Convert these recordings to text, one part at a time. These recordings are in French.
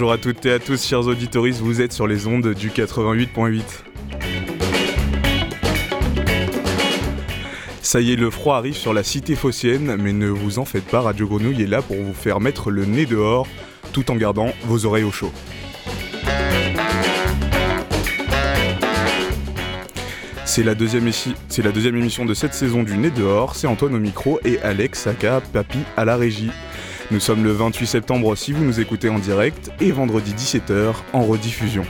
Bonjour à toutes et à tous, chers auditoristes, vous êtes sur les ondes du 88.8. Ça y est, le froid arrive sur la cité phocéenne, mais ne vous en faites pas, Radio Grenouille est là pour vous faire mettre le nez dehors, tout en gardant vos oreilles au chaud. C'est la, deuxième émission de cette saison du Nez dehors, c'est Antoine au micro et Alex aka Papy à la régie. Nous sommes le 28 septembre si vous nous écoutez en direct et vendredi 17h en rediffusion.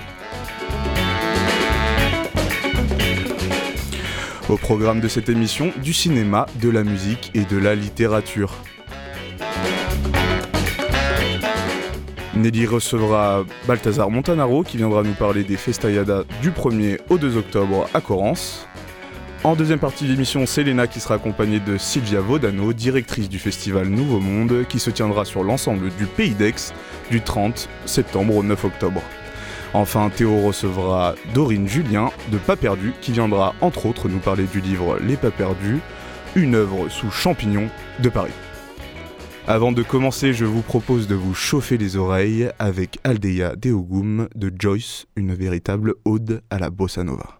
Au programme de cette émission, du cinéma, de la musique et de la littérature. Nelly recevra Balthazar Montanaro qui viendra nous parler des Festayada du 1er au 2 octobre à Corrence. En deuxième partie de l'émission, c'est Léna qui sera accompagnée de Sylvia Vodano, directrice du festival Nouveau Monde, qui se tiendra sur l'ensemble du Pays d'Aix du 30 septembre au 9 octobre. Enfin, Théo recevra Dorine Julien de Pas Perdu, qui viendra entre autres nous parler du livre Les Pas Perdus, une œuvre sous champignons de Paris. Avant de commencer, je vous propose de vous chauffer les oreilles avec Aldeia Deogum de Joyce, une véritable ode à la bossa nova.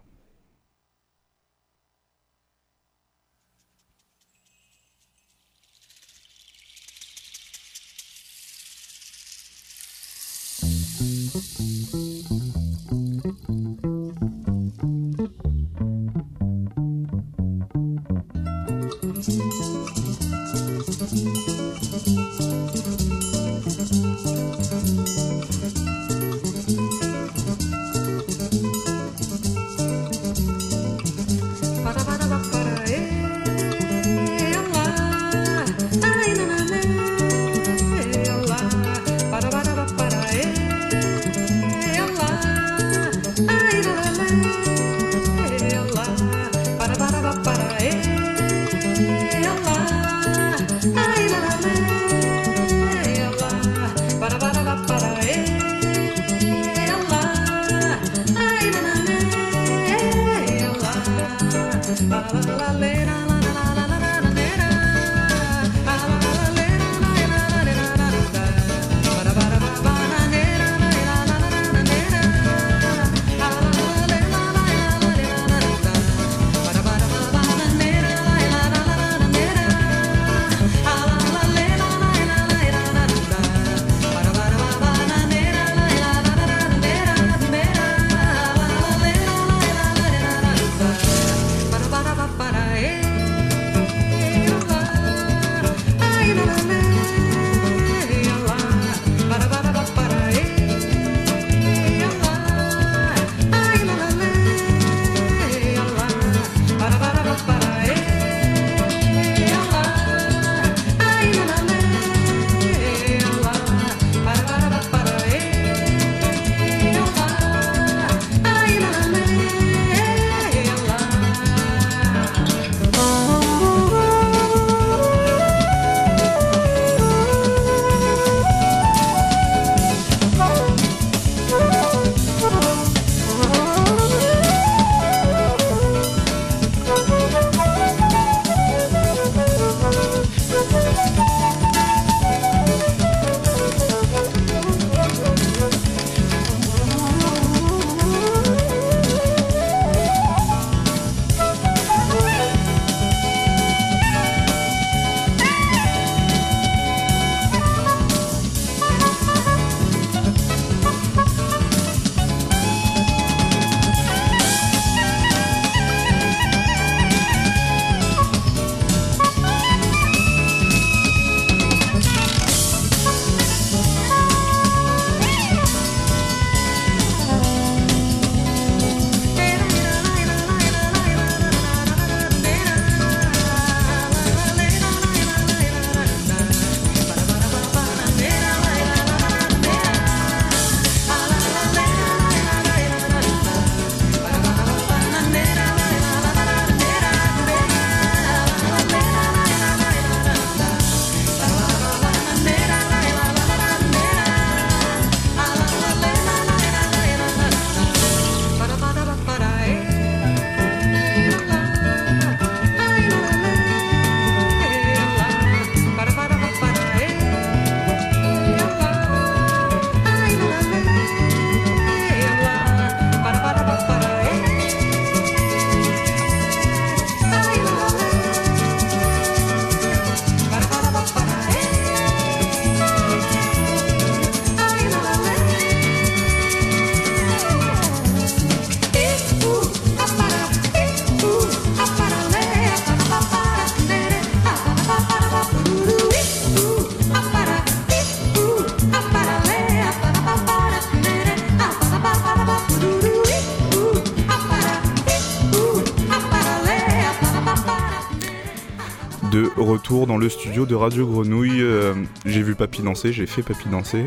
Retour dans le studio de Radio Grenouille. Euh, j'ai vu Papy danser, j'ai fait Papy danser.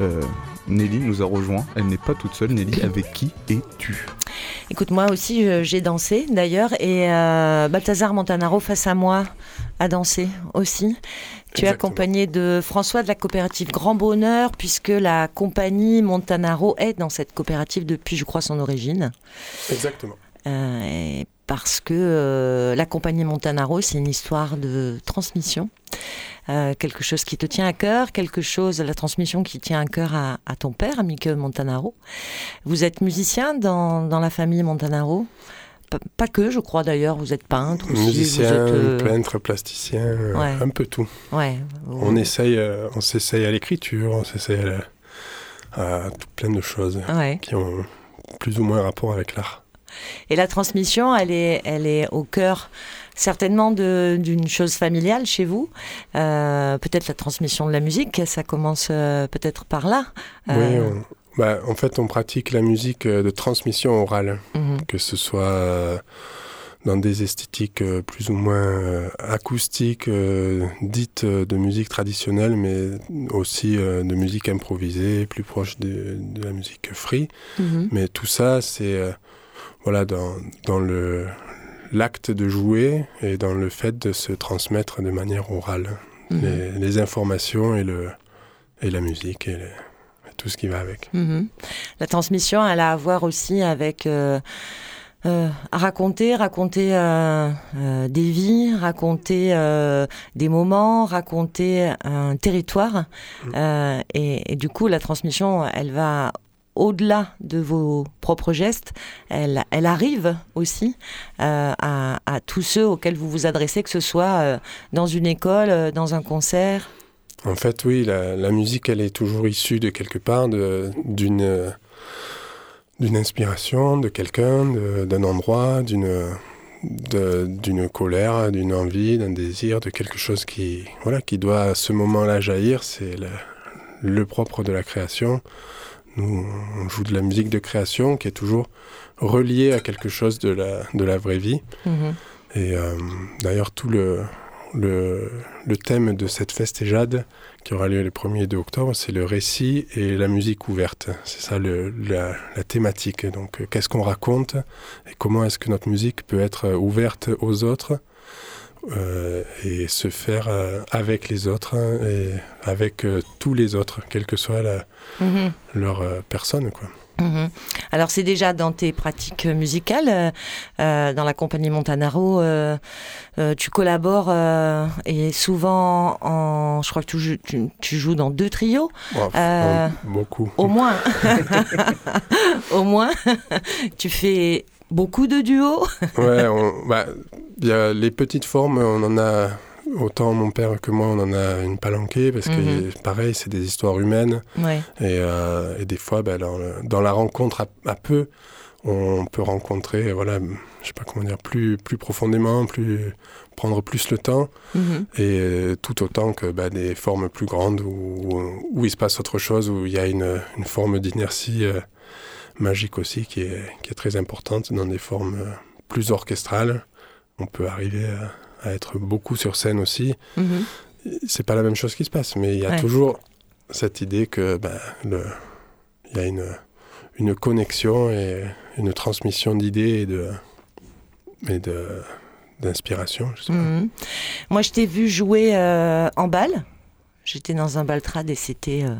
Euh, Nelly nous a rejoint. Elle n'est pas toute seule. Nelly, avec qui es-tu? Écoute, moi aussi, j'ai dansé d'ailleurs. Et Balthazar Montanaro, face à moi, a dansé aussi. Tu es accompagné de François de la coopérative Grand Bonheur, puisque la compagnie Montanaro est dans cette coopérative depuis, je crois, son origine. Exactement. Euh, parce que euh, la compagnie Montanaro, c'est une histoire de transmission. Euh, quelque chose qui te tient à cœur, quelque chose, la transmission qui tient à cœur à, ton père, Mickey Montanaro. Vous êtes musicien dans, dans la famille Montanaro? Pas, que, je crois d'ailleurs, vous êtes peintre aussi. Musicien, peintre, plasticien, un peu tout. Ouais, on, essaye, on s'essaye à l'écriture, on s'essaye à, tout plein de choses qui ont plus ou moins rapport avec l'art. Et la transmission, elle est, elle est au cœur certainement d'une chose familiale chez vous. Euh, peut-être la transmission de la musique, ça commence euh, peut-être par là. Oui, euh, bah, en fait, on pratique la musique de transmission orale, mhm. que ce soit dans des esthétiques plus ou moins acoustiques, dites de musique traditionnelle, mais aussi de musique improvisée, plus proche de, la musique free. Mhm. Mais tout ça, c'est voilà, dans, dans le, l'acte de jouer et dans le fait de se transmettre de manière orale mhm. les, informations et, le, et la musique et, tout ce qui va avec. Mhm. La transmission, elle a à voir aussi avec... Euh, euh, raconter, raconter euh, des vies, raconter des moments, raconter un territoire. Mhm. et, et, du coup, la transmission, elle va au-delà de vos propres gestes, elle, arrive aussi euh, à, tous ceux auxquels vous vous adressez, que ce soit euh, dans une école, euh, dans un concert? En fait, oui, la, musique, elle est toujours issue de quelque part, d'une d'une inspiration, de quelqu'un, d'un endroit, d'une d'une colère, d'une envie, d'un désir, de quelque chose qui, voilà, qui doit à ce moment-là jaillir. C'est le propre de la création. Nous, on joue de la musique de création qui est toujours reliée à quelque chose de la, de la vraie vie. Mhm. Et euh, d'ailleurs, tout le, le, le, thème de cette festéjade qui aura lieu le 1er et 2 octobre, c'est le récit et la musique ouverte. C'est ça le, la, la, thématique. Donc, euh, qu'est-ce qu'on raconte et comment est-ce que notre musique peut être ouverte aux autres euh, et se faire euh, avec les autres hein, et avec euh, tous les autres, quelle que soit la, mhm. leur personne. Quoi. Mhm. Alors c'est déjà dans tes pratiques musicales, dans la compagnie Montanaro, tu collabores et souvent en, je crois que tu, tu, joues dans deux trios. beaucoup. Au moins, au moins, tu fais beaucoup de duos. ouais, bah, y a les petites formes, on en a autant mon père que moi, on en a une palanquée parce que mhm. pareil, c'est des histoires humaines. Euh, et, des fois, bah, dans, la rencontre à, peu, on peut rencontrer, voilà, je sais pas comment dire, plus, plus profondément, plus prendre plus le temps, mhm. et euh, tout autant que bah, des formes plus grandes où, où, il se passe autre chose, où il y a une, forme d'inertie euh, magique aussi qui est, qui est très importante dans des formes plus orchestrales on peut arriver à, être beaucoup sur scène aussi. Mhm. C'est pas la même chose qui se passe, mais il y a toujours cette idée que ben, le, il y a une, une connexion et une transmission d'idées et de, et de d'inspiration. Mhm. Moi, je t'ai vu jouer euh, en bal. J'étais dans un baltrade et c'était euh,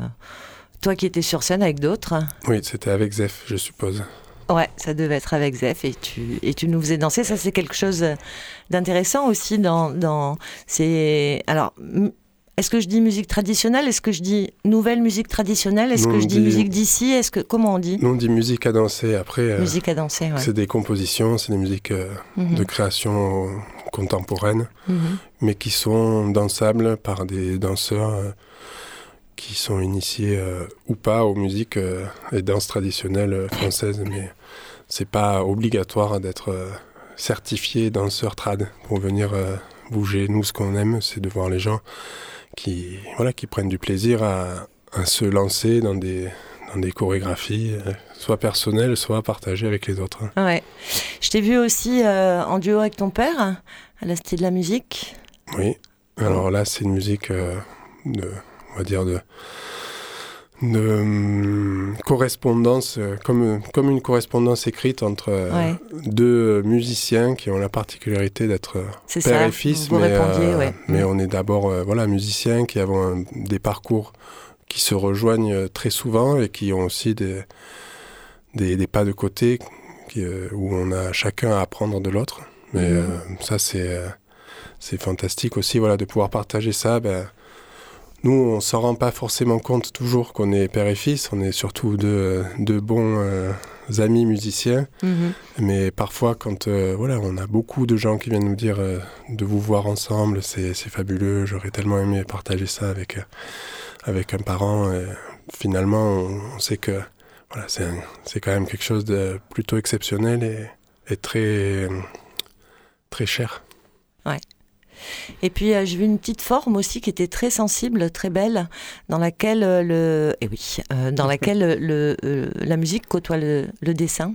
toi qui étais sur scène avec d'autres. Oui, c'était avec Zef, je suppose. Ouais, ça devait être avec Zef et tu, et tu nous faisais danser. Ça, c'est quelque chose d'intéressant aussi dans, dans c'est, alors, est-ce que je dis musique traditionnelle? Est-ce que je dis nouvelle musique traditionnelle? Est-ce que je dis musique d'ici? Est-ce que comment on dit? Non, on dit musique à danser. Après, euh, musique à danser. Ouais. C'est des compositions, c'est des musiques euh, mhm. de création contemporaine, mhm. mais qui sont dansables par des danseurs. Euh, qui sont initiés ou pas aux musiques et danses traditionnelles françaises, mais c'est pas obligatoire d'être euh, certifié danseur trad pour venir euh, bouger. Nous, ce qu'on aime, c'est de voir les gens qui, voilà, qui prennent du plaisir à, se lancer dans des, dans des chorégraphies, euh, soit personnelles, soit partagées avec les autres. Ouais. Je t'ai vu aussi en duo avec ton père, à la Cité de la Musique. Oui. Alors là, c'est une musique de, on va dire de de hum, correspondance, euh, comme, comme une correspondance écrite entre euh, deux musiciens qui ont la particularité d'être euh, père et fils, mais, mais on est d'abord voilà, musiciens qui avons des parcours qui se rejoignent très souvent et qui ont aussi des, des, pas de côté où on a chacun à apprendre de l'autre. Mais mhm. ça, c'est c'est fantastique aussi voilà, de pouvoir partager ça. Ben, nous, on s'en rend pas forcément compte toujours qu'on est père et fils. On est surtout de, bons euh, amis musiciens. Mhm. Mais parfois, quand euh, voilà, on a beaucoup de gens qui viennent nous dire euh, de vous voir ensemble, c'est fabuleux. J'aurais tellement aimé partager ça avec avec un parent. finalement, on, sait que voilà, c'est quand même quelque chose de plutôt exceptionnel et, et très très cher. Ouais. Et puis euh, j'ai vu une petite forme aussi qui était très sensible, très belle, dans laquelle euh, le, eh oui, euh, dans laquelle le, la musique côtoie le, dessin.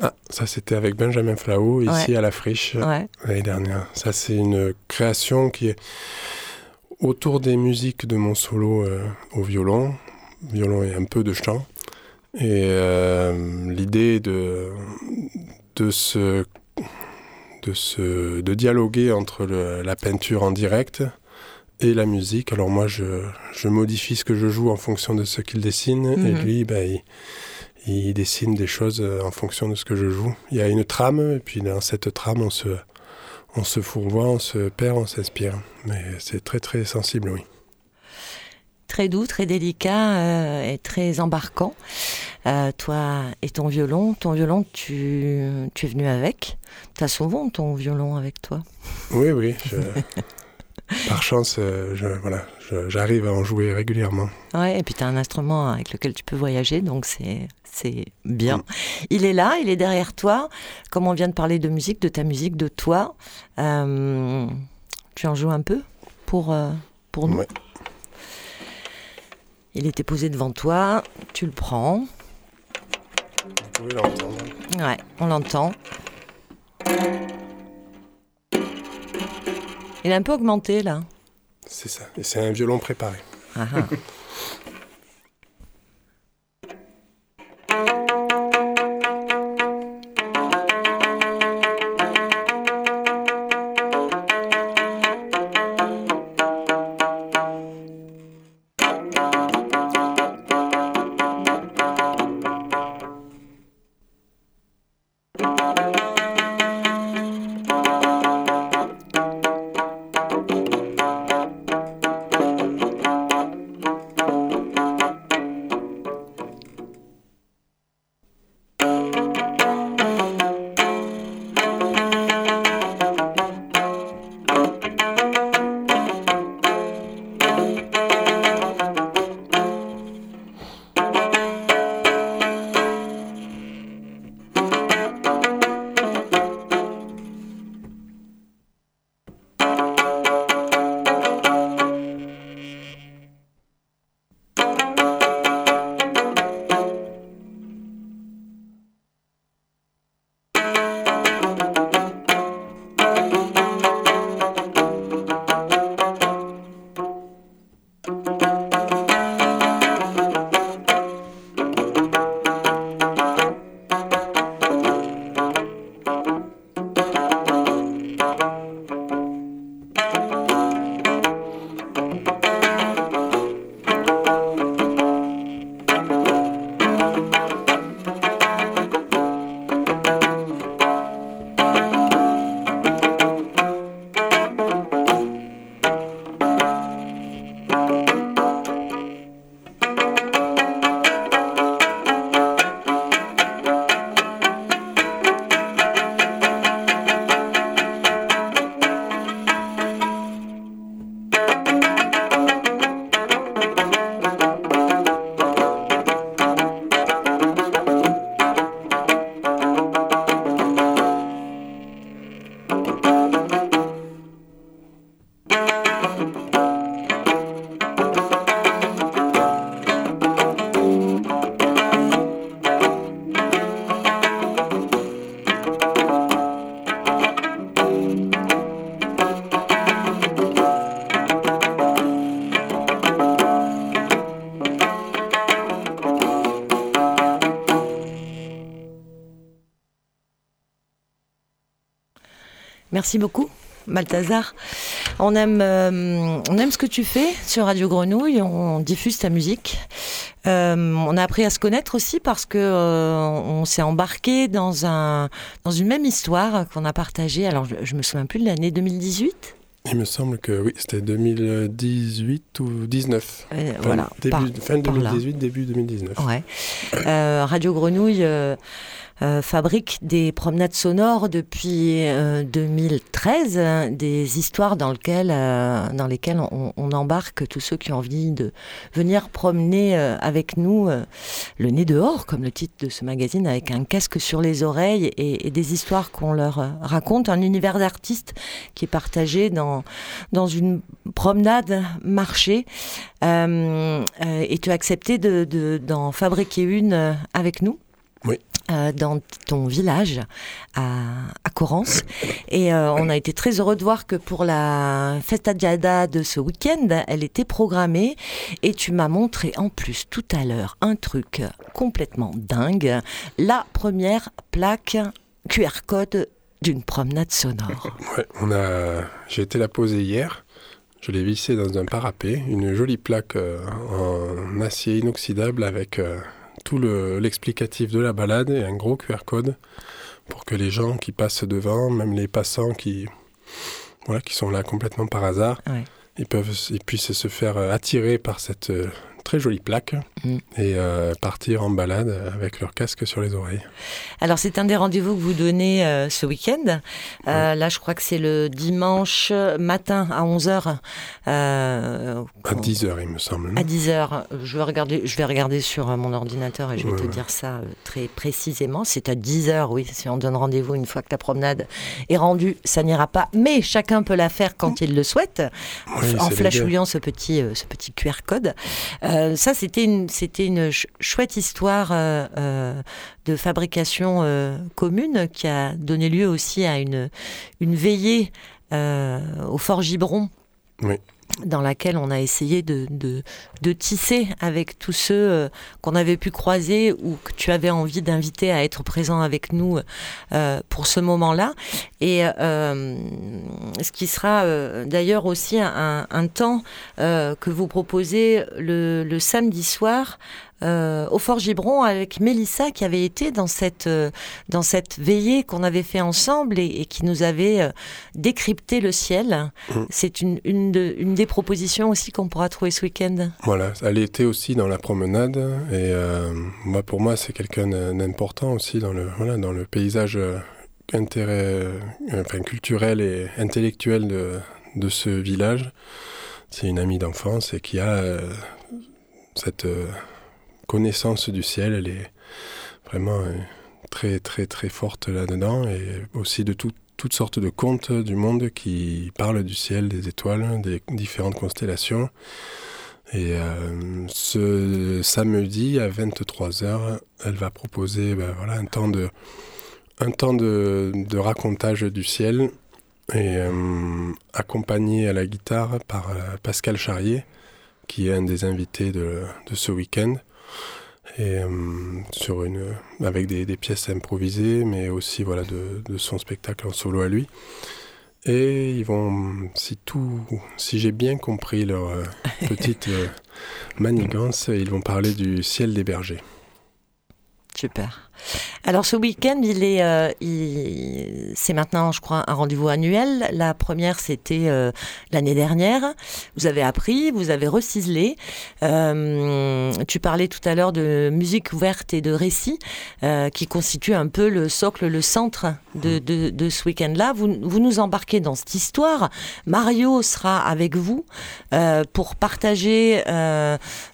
Ah, ça c'était avec Benjamin Flao ici à la Friche l'année dernière. Ça c'est une création qui est autour des musiques de mon solo au violon, violon et un peu de chant. Et l'idée de, de se de, de dialoguer entre la peinture en direct et la musique. Alors moi, je, modifie ce que je joue en fonction de ce qu'il dessine, et mhm. lui, bah, il, dessine des choses euh, en fonction de ce que je joue. Il y a une trame, et puis dans cette trame, on se, on se fourvoie, on se perd, on s'inspire. Mais c'est très très sensible, oui très doux, très délicat euh, et très embarquant. Euh, toi et ton violon, ton violon, tu, tu es venu avec. Tu as souvent ton violon avec toi. Oui, oui. par chance, euh, je, voilà, j'arrive à en jouer régulièrement. Ouais, et puis tu as un instrument avec lequel tu peux voyager, donc c'est, c'est bien. Mm. Il est là, il est derrière toi. Comme on vient de parler de musique, de ta musique, de toi, tu en joues un peu pour, pour nous? Il était posé devant toi, tu le prends. Vous pouvez l'entendre. Ouais, on l'entend. Il a un peu augmenté là. C'est ça, et c'est un violon préparé. Ah ah. Merci beaucoup. Balthazar. On aime, euh, on aime ce que tu fais sur Radio Grenouille, on diffuse ta musique. Euh, on a appris à se connaître aussi parce que euh, on s'est embarqué dans, un, dans une même histoire qu'on a partagée. Alors, je, me souviens plus de l'année 2018 il me semble que oui, c'était 2018 ou 19. voilà. fin 2018, début 2019. Ouais. Radio Grenouille euh, fabrique des promenades sonores depuis 2013, euh, des histoires dans, lesquelles, euh, dans lesquelles on, embarque tous ceux qui ont envie de venir promener avec nous le nez dehors, comme le titre de ce magazine, avec un casque sur les oreilles et, des histoires qu'on leur raconte, un univers d'artistes qui est partagé dans, dans une promenade marché. et tu as accepté d'en de, d'en fabriquer une avec nous. Oui. Euh, dans ton village à, à Corrence. Et euh, on a été très heureux de voir que pour la Festa Diada de ce week-end, elle était programmée. Et tu m'as montré en plus tout à l'heure un truc complètement dingue. La première plaque QR code d'une promenade sonore. Ouais, on a... j'ai été la poser hier. Je l'ai vissée dans un parapet, une jolie plaque euh, en acier inoxydable avec tout l'explicatif de la balade et un gros QR code pour que les gens qui passent devant, même les passants qui, voilà, qui sont là complètement par hasard, ils, peuvent, ils puissent se faire attirer par cette euh, très jolie plaque mm. et euh, partir en balade avec leur casque sur les oreilles. Alors c'est un des rendez-vous que vous donnez euh, ce week-end. Euh, là je crois que c'est le dimanche matin à 11h. à 10h il me semble. À 10h. Je vais regarder, je vais regarder sur mon ordinateur et je vais te dire ça très précisément. C'est à 10h oui, si on donne rendez-vous une fois que ta promenade est rendue, ça n'ira pas. Mais chacun peut la faire quand il le souhaite, en flashouillant ce petit, ce petit QR code. Euh, ça, c'était une, c'était une chouette histoire euh, euh, de fabrication commune qui a donné lieu aussi à une, une veillée au Fort Gibron. Oui dans laquelle on a essayé de, de, tisser avec tous ceux euh, qu'on avait pu croiser ou que tu avais envie d'inviter à être présents avec nous euh, pour ce moment-là. Et euh, ce qui sera d'ailleurs aussi un, un temps que vous proposez le, le samedi soir euh, au Fort Gibron avec Mélissa qui avait été dans cette, euh, dans cette veillée qu'on avait fait ensemble et, qui nous avait euh, décrypté le ciel. Mm. C'est une, une, une, des propositions aussi qu'on pourra trouver ce week-end. Voilà, elle était aussi dans la promenade et moi, pour moi c'est quelqu'un d'important aussi dans le, voilà, dans le paysage intérêt, enfin, culturel et intellectuel de, de ce village. C'est une amie d'enfance et qui a cette connaissance du ciel, elle est vraiment euh, très très très forte là-dedans et aussi de toutes sortes de contes du monde qui parlent du ciel, des étoiles, des différentes constellations. Et euh, ce samedi à 23h, elle va proposer ben, un temps de, racontage du ciel et euh, accompagné à la guitare par Pascal Charrier, qui est un des invités de ce week-end et euh, sur une avec des, des, pièces improvisées mais aussi voilà de, de, son spectacle en solo à lui. Et ils vont si tout si j'ai bien compris leur euh, petite euh, manigance ils vont parler du ciel des bergers. Super alors ce week-end, il est, euh, c'est maintenant, je crois, un rendez-vous annuel. La première, c'était euh, l'année dernière. Vous avez appris, vous avez reciselé. Euh, tu parlais tout à l'heure de musique ouverte et de récits, qui constituent un peu le socle, le centre de, de, ce week-end-là. Vous, vous nous embarquez dans cette histoire. Mario sera avec vous pour partager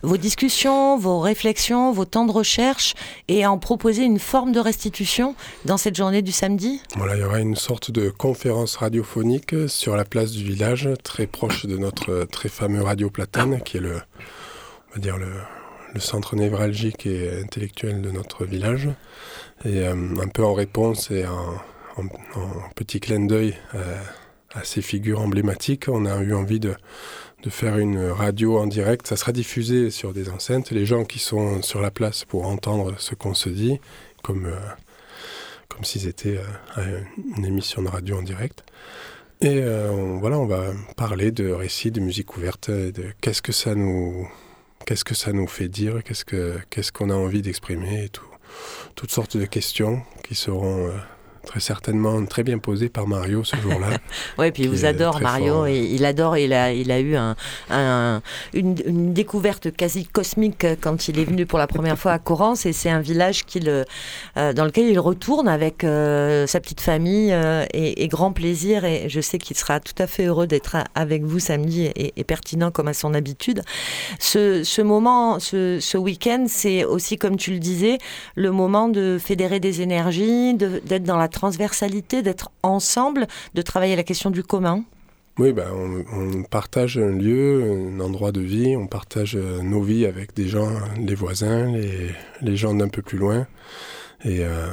vos discussions, vos réflexions, vos temps de recherche et en proposer une forme de restitution dans cette journée du samedi? Voilà, il y aura une sorte de conférence radiophonique sur la place du village, très proche de notre très fameux Radio Platane, qui est le, on va dire le, le centre névralgique et intellectuel de notre village. Et euh, un peu en réponse et en, petit clin d'œil euh, à ces figures emblématiques, on a eu envie de, de faire une radio en direct. Ça sera diffusé sur des enceintes. Les gens qui sont sur la place pour entendre ce qu'on se dit comme, euh, comme si c'était une émission de radio en direct. Et voilà, on va parler de récits, de musique ouverte, de qu'est-ce que ça nous, qu'est-ce que ça nous fait dire, qu'est-ce que, qu'est-ce qu'on a envie d'exprimer et tout, toutes sortes de questions qui seront très certainement très bien posé par Mario ce jour-là. oui, puis il vous adore Mario, et il adore, il a, il a eu un, une, découverte quasi cosmique quand il est venu pour la première fois à Corrance, et c'est un village qu'il, euh, dans lequel il retourne avec euh, sa petite famille euh, et, grand plaisir, et je sais qu'il sera tout à fait heureux d'être avec vous samedi et, pertinent comme à son habitude. Ce, ce moment, ce, ce week-end, c'est aussi, comme tu le disais, le moment de fédérer des énergies, d'être dans la transversalité, d'être ensemble, de travailler la question du commun oui, ben, on, partage un lieu, un endroit de vie, on partage euh, nos vies avec des gens, les voisins, les, gens d'un peu plus loin. Et euh,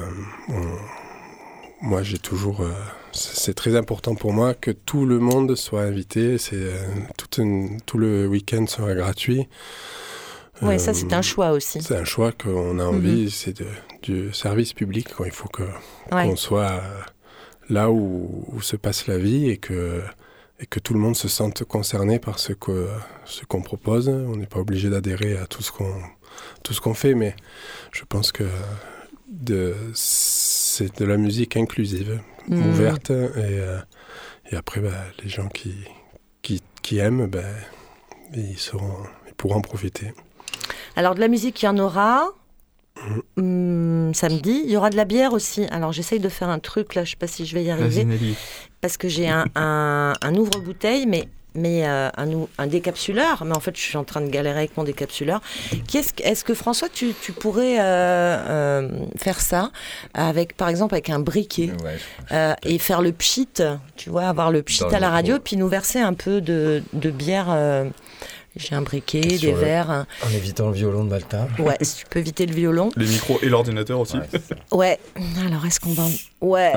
moi, j'ai toujours. Euh, c'est très important pour moi que tout le monde soit invité. C'est tout, tout, le week-end sera gratuit. Oui, ça c'est un choix aussi. C'est un choix qu'on a envie. Mhm. C'est du service public. Quoi. Il faut qu'on soit là où, se passe la vie et que, et que tout le monde se sente concerné par ce qu'on ce qu'on propose. On n'est pas obligé d'adhérer à tout ce qu'on tout ce qu'on fait, mais je pense que c'est de la musique inclusive, mmh. ouverte, et, euh, et après, bah, les gens qui, qui, qui aiment, bah, ils, seront, ils pourront en profiter. Alors de la musique, il y en aura. Hum, samedi. Il y aura de la bière aussi. Alors j'essaye de faire un truc là, je sais pas si je vais y arriver. Parce que j'ai un, un, ouvre-bouteille, mais mais euh, un, un, décapsuleur, mais en fait je suis en train de galérer avec mon décapsuleur. Est-ce est que François, tu, tu pourrais euh, euh, faire ça avec, par exemple, avec un briquet et faire le pchit, tu vois, avoir le pchit à la radio, puis nous verser un peu de, de bière j'ai un briquet, des verres. En évitant le violon de Malta. Ouais, si tu peux éviter le violon. Les micros et l'ordinateur aussi. Ouais. Alors, est-ce qu'on va. Ouais.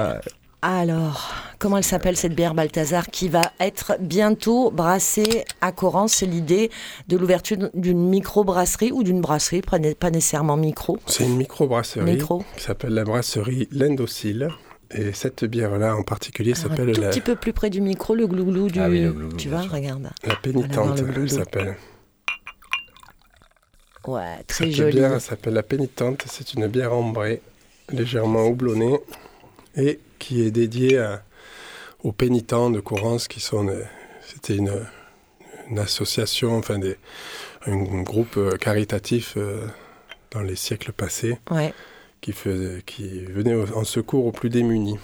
Alors, comment elle s'appelle cette bière Balthazar qui va être bientôt brassée à Coran C'est l'idée de l'ouverture d'une micro-brasserie ou d'une brasserie, pas nécessairement micro. C'est une micro-brasserie qui s'appelle la brasserie L'Indocile. Et cette bière-là en particulier s'appelle. Un tout petit peu plus près du micro, le glouglou du. Ah oui, tu vois, regarde. La pénitente, elle s'appelle. Ouais, très cette jolie. Cette bière s'appelle la pénitente. C'est une bière ambrée, légèrement houblonnée, et qui est dédiée aux pénitents de Courance, qui sont. C'était une, une, association, enfin des, un groupe caritatif euh, dans les siècles passés. Ouais qui, faisait, qui venait en secours aux plus démunis.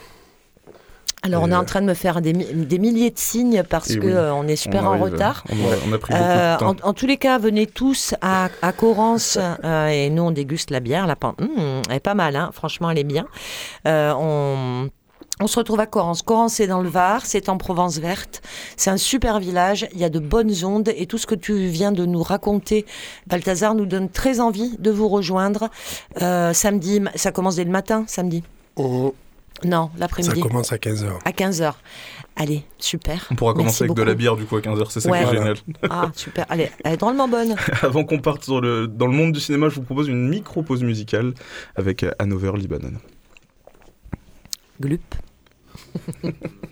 Alors, on est en train de me faire des, des milliers de signes parce qu'on euh, on est super en retard. On a, pris beaucoup de euh, temps. En, tous les cas, venez tous à, à Corrance euh, et nous, on déguste la bière. La hum, elle est pas mal, hein. franchement, elle est bien. on on se retrouve à Corrance. Corrance, c'est dans le Var, c'est en Provence verte. C'est un super village, il y a de bonnes ondes et tout ce que tu viens de nous raconter, Balthazar, nous donne très envie de vous rejoindre. Euh, samedi, ça commence dès le matin, samedi? Oh. Non, l'après-midi. Ça commence à 15h. À 15h. Allez, super. On pourra commencer avec de la bière du coup à 15h, c'est ça qui est génial. Ah, super. Allez, elle est drôlement bonne. Avant qu'on parte sur le... dans le monde du cinéma, je vous propose une micro-pause musicale avec Hanover Libanon. Glup. ha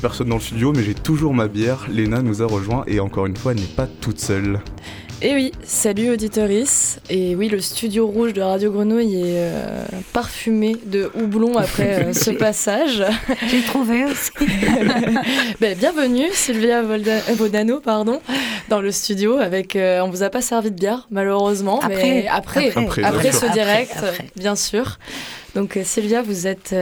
personne dans le studio, mais j'ai toujours ma bière. Léna nous a rejoint et encore une fois, elle n'est pas toute seule. Et eh oui, salut auditoris. Et oui, le studio rouge de Radio Grenouille est euh, parfumé de houblon après euh, ce passage. J'ai trouvé aussi. ben, bienvenue Sylvia Vodano pardon, dans le studio. Avec, euh, on vous a pas servi de bière malheureusement, après, mais après, après, ce direct, bien sûr. Donc Sylvia, vous êtes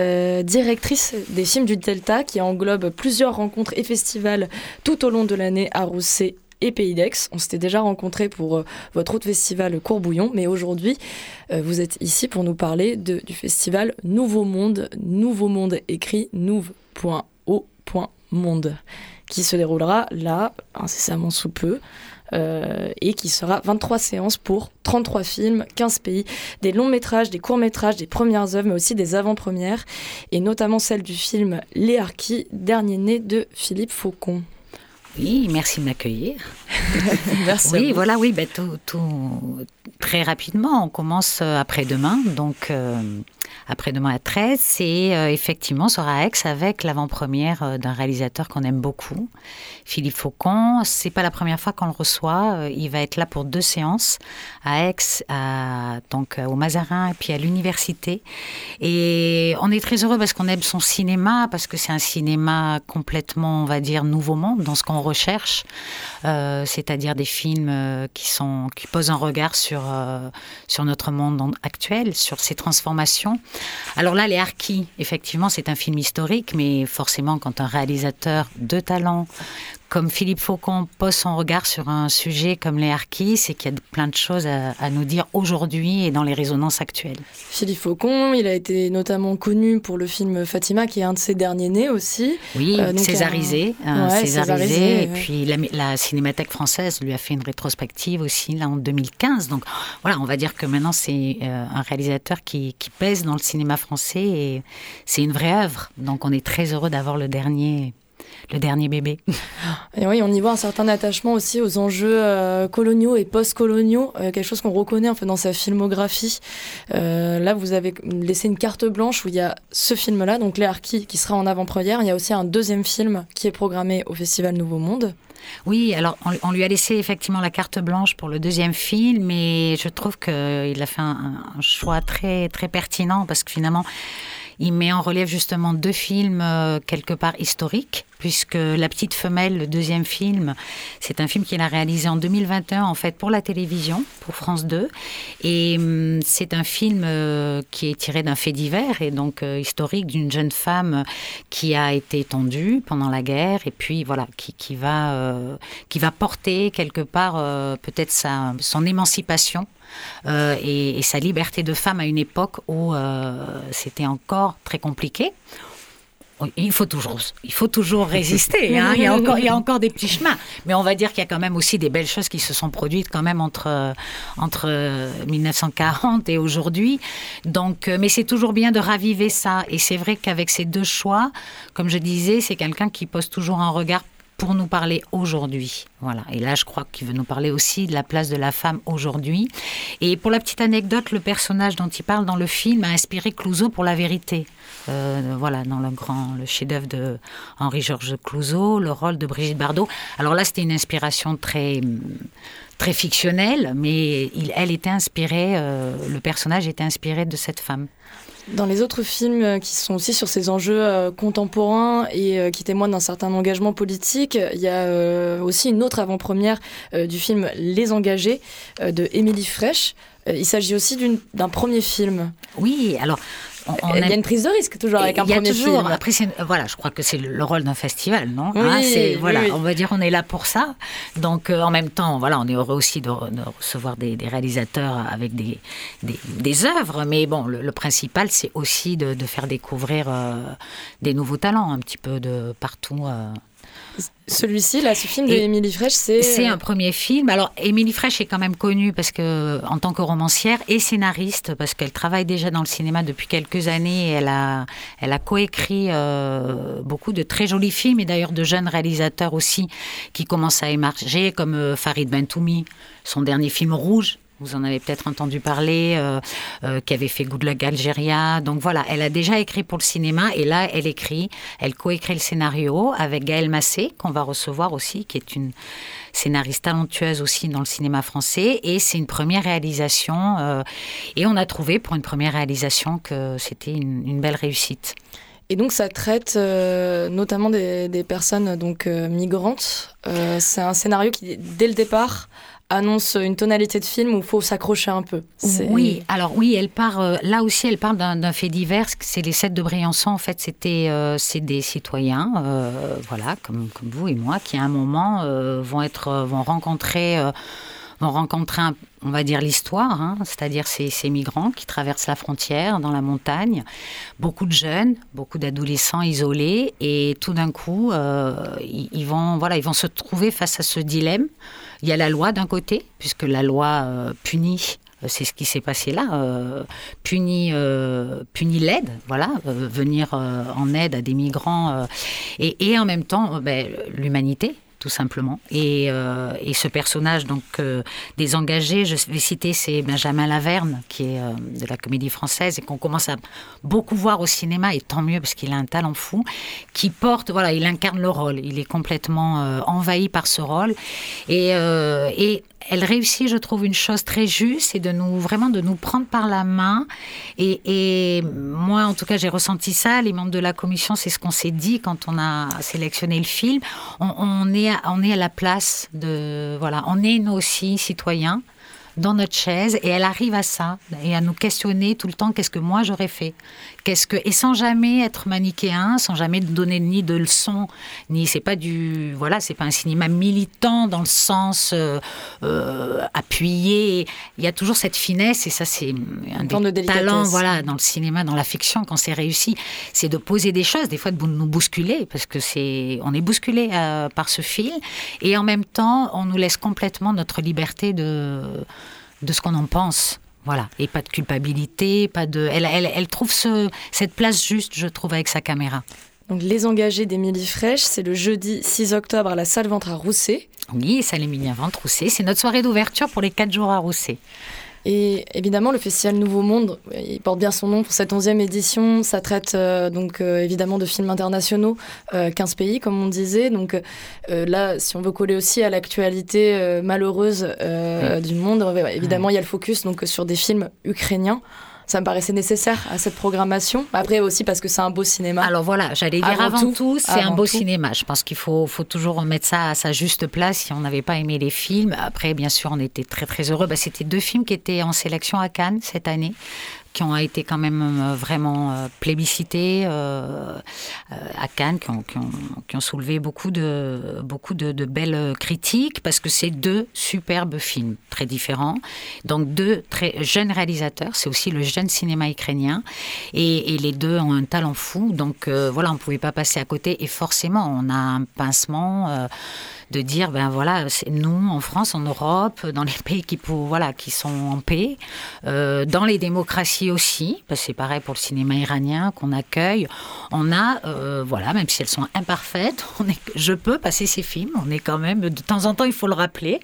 directrice des films du Delta qui englobe plusieurs rencontres et festivals tout au long de l'année à Rousset et Pays d'Aix. On s'était déjà rencontrés pour euh, votre autre festival Courbouillon, mais aujourd'hui, euh, vous êtes ici pour nous parler du festival Nouveau Monde, Nouveau Monde écrit nouve.o.monde, qui se déroulera là, incessamment sous peu. Euh, et qui sera 23 séances pour 33 films, 15 pays, des longs métrages, des courts métrages, des premières œuvres, mais aussi des avant-premières, et notamment celle du film Les Harkis, dernier né de Philippe Faucon. Oui, merci de m'accueillir. merci. Oui, voilà, oui, ben, tout, tout, très rapidement. On commence euh, après-demain, donc euh, après-demain à 13, et euh, effectivement, sera à Aix avec l'avant-première d'un réalisateur qu'on aime beaucoup, Philippe Faucon. C'est pas la première fois qu'on le reçoit. Il va être là pour deux séances à Aix, donc au Mazarin et puis à l'université. Et on est très heureux parce qu'on aime son cinéma, parce que c'est un cinéma complètement, on va dire, nouveau monde dans ce qu'on recherche, c'est-à-dire des films qui sont qui posent un regard sur euh, sur, notre monde actuel, sur ses transformations. Alors là, Les Harkis, effectivement, c'est un film historique, mais forcément, quand un réalisateur de talent comme Philippe Faucon pose son regard sur un sujet comme les harkis, c'est qu'il y a plein de choses à, nous dire aujourd'hui et dans les résonances actuelles. Philippe Faucon, il a été notamment connu pour le film Fatima, qui est un de ses derniers nés aussi. Oui, euh, césarisé, césarisé, Et puis la, Cinémathèque française lui a fait une rétrospective aussi là en 2015. Donc voilà, on va dire que maintenant c'est euh, un réalisateur qui, qui pèse dans le cinéma français et c'est une vraie œuvre. Donc on est très heureux d'avoir le dernier le dernier bébé. Et oui, on y voit un certain attachement aussi aux enjeux euh, coloniaux et post-coloniaux, euh, quelque chose qu'on reconnaît en fait dans sa filmographie. Euh, là, vous avez laissé une carte blanche où il y a ce film-là, donc Les Harkis, qui sera en avant-première. Il y a aussi un deuxième film qui est programmé au Festival Nouveau Monde. Oui, alors on, lui a laissé effectivement la carte blanche pour le deuxième film, et je trouve qu'il a fait un, un, choix très très pertinent parce que finalement il met en relief justement deux films euh, quelque part historiques, puisque La Petite Femelle, le deuxième film, c'est un film qu'il a réalisé en 2021 en fait pour la télévision, pour France 2. Et hum, c'est un film euh, qui est tiré d'un fait divers et donc euh, historique d'une jeune femme qui a été tendue pendant la guerre et puis voilà, qui, va, qui va porter quelque part peut-être son émancipation euh, et, sa liberté de femme à une époque où euh, c'était encore très compliqué. Il faut toujours, il faut toujours résister. Hein. Il, y a encore, des petits chemins. Mais on va dire qu'il y a quand même aussi des belles choses qui se sont produites quand même entre, entre 1940 et aujourd'hui. Donc, euh, mais c'est toujours bien de raviver ça. Et c'est vrai qu'avec ces deux choix, comme je disais, c'est quelqu'un qui pose toujours un regard pour nous parler aujourd'hui. Voilà. Et là, je crois qu'il veut nous parler aussi de la place de la femme aujourd'hui. Et pour la petite anecdote, le personnage dont il parle dans le film a inspiré Clouseau pour la vérité. Euh, voilà, dans le grand, le chef-d'œuvre de Henri-Georges Clouseau, le rôle de Brigitte Bardot. Alors là, c'était une inspiration très très fictionnelle, mais elle était inspirée, euh, le personnage était inspiré de cette femme. Dans les autres films euh, qui sont aussi sur ces enjeux euh, contemporains et euh, qui témoignent d'un certain engagement politique, il y a aussi une autre avant-première du film Les Engagés de Émilie Fraîche. il s'agit aussi d'un premier film. Oui, alors il y a une prise de risque toujours avec un premier toujours, film. Après, voilà, je crois que c'est le rôle d'un festival, non? Oui, hein, voilà, on va dire on est là pour ça. Donc euh, en même temps, voilà, on est heureux aussi de, recevoir des, réalisateurs avec des, des, œuvres, mais bon, le, principal c'est aussi de, faire découvrir euh, des nouveaux talents un petit peu de partout. Euh, celui-ci, là, ce film de c'est... C'est un premier film. Alors, Émilie Fraîche est quand même connue parce que, en tant que romancière et scénariste, parce qu'elle travaille déjà dans le cinéma depuis quelques années. elle a, elle a coécrit euh, beaucoup de très jolis films et d'ailleurs de jeunes réalisateurs aussi qui commencent à émerger, comme euh, Farid Bentoumi, son dernier film Rouge, vous en avez peut-être entendu parler, euh, euh, qui avait fait Good Luck Algeria. Donc voilà, elle a déjà écrit pour le cinéma et là, elle écrit, elle coécrit le scénario avec Gaëlle Massé, qu'on va recevoir aussi, qui est une scénariste talentueuse aussi dans le cinéma français. Et c'est une première réalisation. Euh, et on a trouvé pour une première réalisation que c'était une, belle réussite. Et donc ça traite notamment des, personnes donc migrantes. c'est un scénario qui, dès le départ, annonce une tonalité de film où il faut s'accrocher un peu. Oui, alors oui, elle part, euh, là aussi, elle parle d'un fait divers, c'est les sept de Briançon, en fait, c'était euh, des citoyens, euh, voilà, comme, vous et moi, qui à un moment vont, être, vont rencontrer vont rencontrer, on va dire, l'histoire, hein, c'est-à-dire ces, ces, migrants qui traversent la frontière dans la montagne, beaucoup de jeunes, beaucoup d'adolescents isolés, et tout d'un coup, ils, vont, voilà, ils vont se trouver face à ce dilemme. Il y a la loi d'un côté, puisque la loi euh, punit euh, c'est ce qui s'est passé là, euh, punit, l'aide, voilà, venir en aide à des migrants, et, et, en même temps ben, l'humanité, tout simplement. Et, et, ce personnage donc désengagé, je vais citer, c'est Benjamin Laverne, qui est de la comédie française et qu'on commence à beaucoup voir au cinéma, et tant mieux parce qu'il a un talent fou, qui porte, voilà, il incarne le rôle, il est complètement envahi par ce rôle. Et, et elle réussit, je trouve, une chose très juste, c'est de nous vraiment de nous prendre par la main. Et, moi, en tout cas, j'ai ressenti ça. Les membres de la commission, c'est ce qu'on s'est dit quand on a sélectionné le film. On, est, on est à la place de voilà, on est nous aussi citoyens dans notre chaise et elle arrive à ça et à nous questionner tout le temps qu'est-ce que moi j'aurais fait? Qu'est-ce que et sans jamais être manichéen sans jamais donner ni de leçons ni c'est pas du voilà c'est pas un cinéma militant dans le sens euh, euh, appuyé. Il y a toujours cette finesse et ça c'est un des talents voilà dans le cinéma dans la fiction quand c'est réussi c'est de poser des choses. Des fois de nous bousculer parce que c'est on est bousculé euh, par ce fil et en même temps on nous laisse complètement notre liberté de de ce qu'on en pense. Voilà, et pas de culpabilité, pas de. Elle, elle, elle trouve ce, cette place juste, je trouve, avec sa caméra. Donc, Les Engagés d'Émilie Fraîche, c'est le jeudi 6 octobre à la salle Ventre à Rousset. Oui, salle Émilie Ventre Rousset. C'est notre soirée d'ouverture pour les 4 jours à Rousset. Et évidemment, le Festival Nouveau Monde, il porte bien son nom pour cette 11e édition. Ça traite euh, donc euh, évidemment de films internationaux, 15 euh, pays comme on disait. Donc là, si on veut coller aussi à l'actualité malheureuse du monde, évidemment, il y a le focus donc, sur des films ukrainiens ça me paraissait nécessaire à cette programmation. Après aussi parce que c'est un beau cinéma. Alors voilà, j'allais dire avant, tout, c'est un beau cinéma. Je pense qu'il faut, faut toujours remettre ça à sa juste place si on n'avait pas aimé les films. Après, bien sûr, on était très très heureux. Bah, C'était deux films qui étaient en sélection à Cannes cette année qui ont été quand même euh, vraiment euh, plébiscités euh, à Cannes, qui ont, qui, ont, soulevé beaucoup de, beaucoup de, belles critiques, parce que c'est deux superbes films très différents. Donc deux très jeunes réalisateurs, c'est aussi le jeune cinéma ukrainien, et, et, les deux ont un talent fou. Donc voilà, on ne pouvait pas passer à côté, et forcément, on a un pincement de dire ben voilà, c'est nous en France, en Europe, dans les pays qui voilà qui sont en paix, euh, dans les démocraties aussi, parce que c'est pareil pour le cinéma iranien qu'on accueille. On a euh, voilà, même si elles sont imparfaites, on est, je peux passer ces films. On est quand même de temps en temps, il faut le rappeler.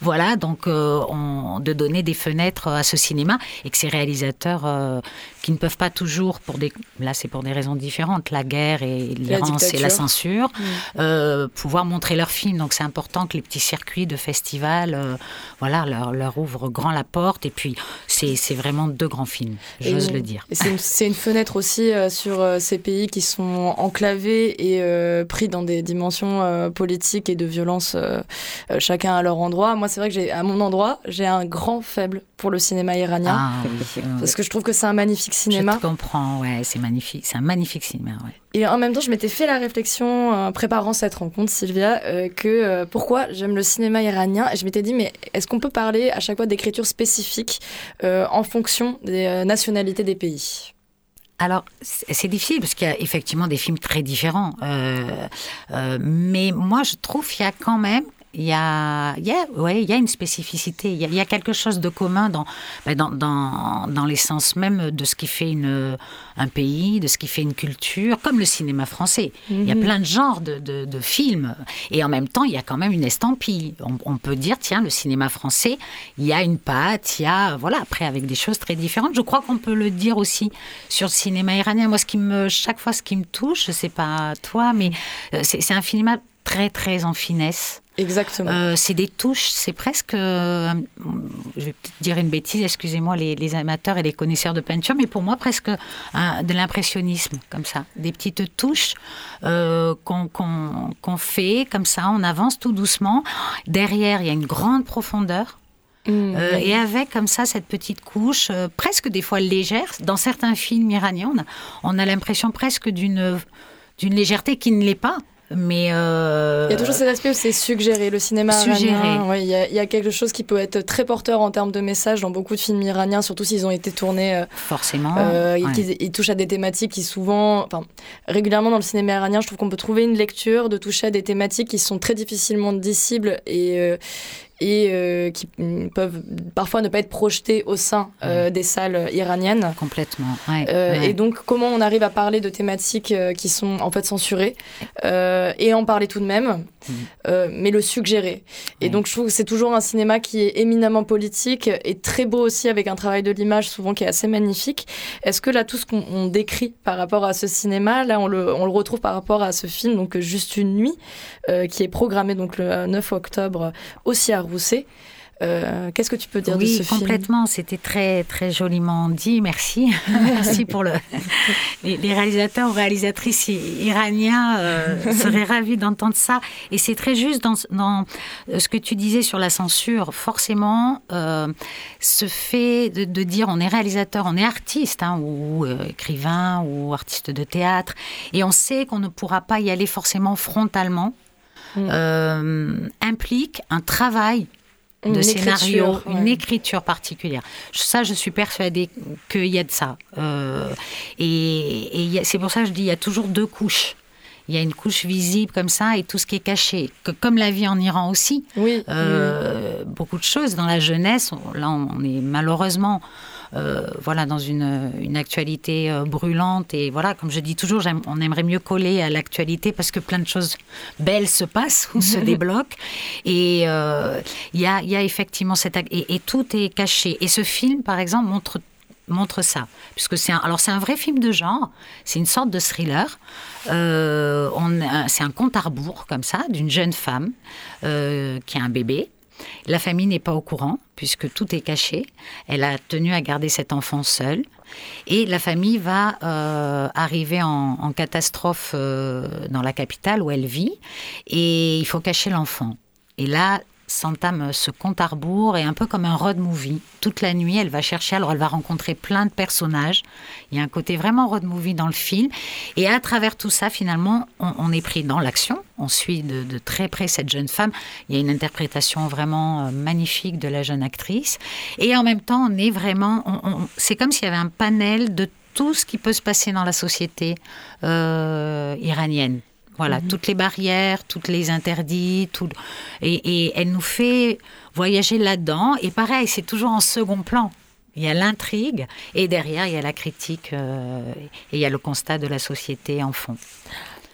Voilà, donc euh, on, de donner des fenêtres à ce cinéma et que ces réalisateurs qui ne peuvent pas toujours pour des là c'est pour des raisons différentes, la guerre et l'errance et la censure, mm. pouvoir montrer leurs films. Donc c'est important que les petits circuits de festivals euh, voilà, leur, leur, ouvrent grand la porte. Et puis c'est vraiment deux grands films, j'ose le dire. C'est une, fenêtre aussi euh, sur euh, ces pays qui sont enclavés et pris dans des dimensions politiques et de violence chacun à leur endroit. Moi c'est vrai que j'ai à mon endroit, j'ai un grand faible pour le cinéma iranien. Ah, parce que je trouve que c'est un magnifique cinéma. Je comprends, ouais, c'est magnifique. C'est un magnifique cinéma, ouais. Et en même temps, je m'étais fait la réflexion en préparant cette rencontre, Sylvia, euh, que euh, pourquoi j'aime le cinéma iranien. Et je m'étais dit, mais est-ce qu'on peut parler à chaque fois d'écriture spécifique euh, en fonction des nationalités des pays? Alors, c'est difficile parce qu'il y a effectivement des films très différents. mais moi, je trouve qu'il y a quand même il y a, il y a, ouais, il y a une spécificité. Il y a, quelque chose de commun dans, ben, dans, dans, dans l'essence même de ce qui fait une, un pays, de ce qui fait une culture, comme le cinéma français. Il y a mhm. plein de genres de, de, films. Et en même temps, il y a quand même une estampille. On, peut dire, tiens, le cinéma français, il y a une patte, il y a, voilà, après, avec des choses très différentes. Je crois qu'on peut le dire aussi sur le cinéma iranien. Moi, ce qui me, chaque fois, ce qui me touche, je sais pas toi, mais euh, c'est un cinéma très, très en finesse. Exactement. Euh, c'est des touches, c'est presque, euh, je vais peut-être dire une bêtise, excusez-moi les, amateurs et les connaisseurs de peinture, mais pour moi presque de l'impressionnisme, comme ça. Des petites touches euh, qu'on fait, comme ça, on avance tout doucement. Derrière, il y a une grande profondeur. Mmh, et avec comme ça cette petite couche, presque des fois légère. Dans certains films iraniens, on a l'impression presque d'une d'une légèreté qui ne l'est pas. Mais euh, Il y a toujours cet aspect où c'est suggéré. Le cinéma iranien, il, y a, quelque chose qui peut être très porteur en termes de messages dans beaucoup de films iraniens, surtout s'ils ont été tournés. Euh, Forcément. Euh, ils, touchent à des thématiques qui souvent. Enfin, régulièrement dans le cinéma iranien, je trouve qu'on peut trouver une lecture de toucher à des thématiques qui sont très difficilement dissibles et, et euh, qui peuvent parfois ne pas être projetés au sein euh, des salles iraniennes. Complètement. Euh, et donc, comment on arrive à parler de thématiques qui sont en fait censurées et en parler tout de même, mm. mais le suggérer. Et donc, je trouve que c'est toujours un cinéma qui est éminemment politique et très beau aussi avec un travail de l'image souvent qui est assez magnifique. Est-ce que là, tout ce qu'on décrit par rapport à ce cinéma, là, on le, on le retrouve par rapport à ce film, donc Juste une nuit, qui est programmé donc le 9 octobre aussi à Rousset. Euh, qu'est-ce que tu peux dire de ce film? complètement. C'était très très joliment dit. Merci, merci pour le. Les, réalisateurs ou réalisatrices iraniens euh, seraient ravis d'entendre ça. Et c'est très juste dans, dans, euh, ce que tu disais sur la censure. Forcément, ce fait de, dire on est réalisateur, on est artiste hein, ou écrivain ou artiste de théâtre, et on sait qu'on ne pourra pas y aller forcément frontalement Mm. Euh, implique un travail de scénario, une écriture particulière. Ça, je suis persuadée qu'il y a de ça. Euh, et, c'est pour ça que je dis, il y a toujours deux couches. Il y a une couche visible comme ça et tout ce qui est caché. Que, comme la vie en Iran aussi. Oui. Euh, beaucoup de choses dans la jeunesse. Là, on est malheureusement voilà, dans une, une actualité euh, brûlante. Et voilà, comme je dis toujours, on aimerait mieux coller à l'actualité parce que plein de choses belles se passent ou se débloquent. Et euh, il y, a, y, a, effectivement cette... Et, et tout est caché. Et ce film, par exemple, montre montre ça, puisque c'est un, alors c'est un vrai film de genre, c'est une sorte de thriller. Euh, c'est un compte à rebours comme ça d'une jeune femme euh, qui a un bébé la famille n'est pas au courant, puisque tout est caché. Elle a tenu à garder cet enfant seul. Et la famille va euh, arriver en, catastrophe euh, dans la capitale où elle vit. Et il faut cacher l'enfant. Et là, s'entame ce compte à rebours et un peu comme un road movie. Toute la nuit, elle va chercher, alors elle va rencontrer plein de personnages. Il y a un côté vraiment road movie dans le film. Et à travers tout ça, finalement, on, est pris dans l'action. On suit de, très près cette jeune femme. Il y a une interprétation vraiment euh, magnifique de la jeune actrice. Et en même temps, on est vraiment. c'est comme s'il y avait un panel de tout ce qui peut se passer dans la société euh, iranienne. Voilà, mhm. toutes les barrières, toutes les interdits, tout, et, elle nous fait voyager là-dedans. Et pareil, c'est toujours en second plan. Il y a l'intrigue et derrière, il y a la critique euh, et il y a le constat de la société en fond.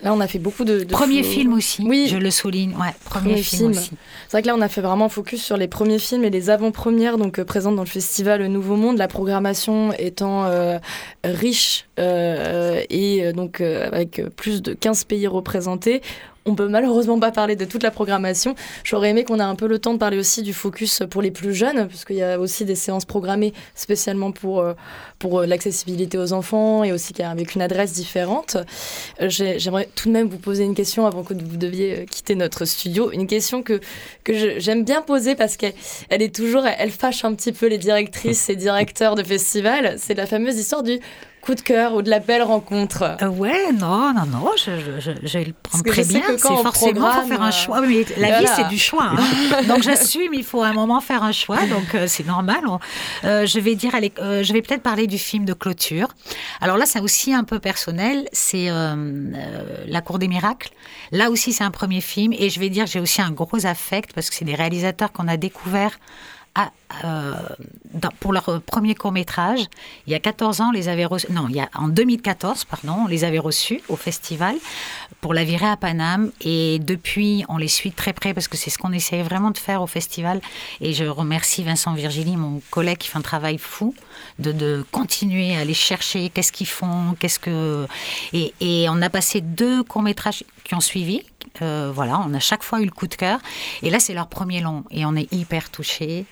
Là, on a fait beaucoup de. premier film aussi. Oui. Je le souligne. Ouais, premier, film, aussi. C'est vrai que là, on a fait vraiment focus sur les premiers films et les avant-premières, donc euh, présentes dans le festival Nouveau Monde. La programmation étant euh, riche euh, et donc avec plus de 15 pays représentés on peut malheureusement pas parler de toute la programmation. J'aurais aimé qu'on ait un peu le temps de parler aussi du focus pour les plus jeunes, puisqu'il y a aussi des séances programmées spécialement pour, euh, pour euh, l'accessibilité aux enfants et aussi avec une adresse différente. Euh, j'aimerais tout de même vous poser une question avant que vous deviez quitter notre studio. Une question que, que j'aime bien poser parce qu'elle elle est toujours, elle fâche un petit peu les directrices et directeurs de festivals. C'est la fameuse histoire du coup de cœur ou de la belle rencontre euh, Ouais, non, non, non, je, je, je, le prends très bien. C'est forcément faut faire un choix. Mais la vie, c'est du choix. Hein. donc j'assume, il faut à un moment faire un choix. Donc euh, c'est normal. Euh, je vais dire, je vais peut-être parler du film de clôture. Alors là, c'est aussi un peu personnel. C'est La Cour des miracles. Là aussi, c'est un premier film. Et je vais dire, j'ai aussi un gros affect parce que c'est des réalisateurs qu'on a découverts euh, pour leur premier court métrage. Il y a 14 ans, les avait reçus. Non, il y a, en 2014, pardon, on les avait reçus au festival pour la virée à Paname. Et depuis, on les suit très près parce que c'est ce qu'on essayait vraiment de faire au festival. Et je remercie Vincent Virgili, mon collègue, qui fait un travail fou de, continuer à aller chercher qu'est-ce qu'ils font, qu'est-ce que. Et, et on a passé deux courts métrages qui ont suivi, euh, voilà, on a chaque fois eu le coup de cœur. Et là, c'est leur premier long. Et on est hyper touchés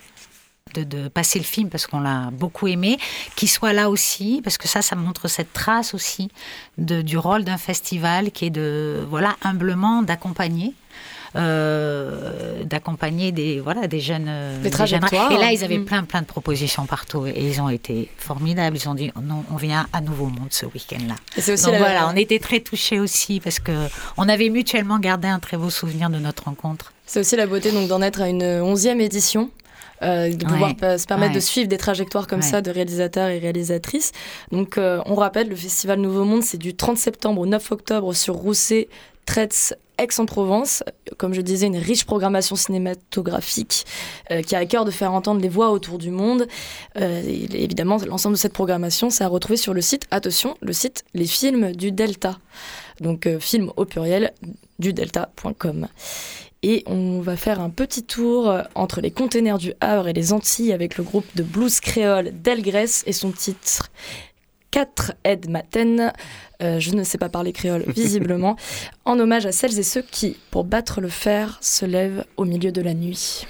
de, passer le film parce qu'on l'a beaucoup aimé, qu'il soit là aussi, parce que ça, ça montre cette trace aussi de, du rôle d'un festival qui est de, voilà, humblement d'accompagner. Euh, d'accompagner des voilà des jeunes, des trajectoires. Et là, ils avaient mm. plein plein de propositions partout et ils ont été formidables. Ils ont dit non, on vient à nouveau au monde ce week-end-là. Donc voilà, on était très touchés aussi parce que on avait mutuellement gardé un très beau souvenir de notre rencontre. C'est aussi la beauté donc d'en être à une onzième édition euh, de pouvoir se permettre de suivre des trajectoires comme ça de réalisateurs et réalisatrices. Donc, euh, on rappelle, le Festival Nouveau Monde, c'est du 30 septembre au 9 octobre sur Rousset, Tretz, Aix-en-Provence. Comme je disais, une riche programmation cinématographique euh, qui a à cœur de faire entendre les voix autour du monde. évidemment, l'ensemble de cette programmation, c'est à retrouver sur le site, attention, le site Les Films du Delta. Donc, film au pluriel du delta.com. Et on va faire un petit tour euh, entre les containers du Havre et les Antilles avec le groupe de blues créole Delgrès et son titre 4 Ed Maten. Euh, je ne sais pas parler créole visiblement, en hommage à celles et ceux qui, pour battre le fer, se lèvent au milieu de la nuit.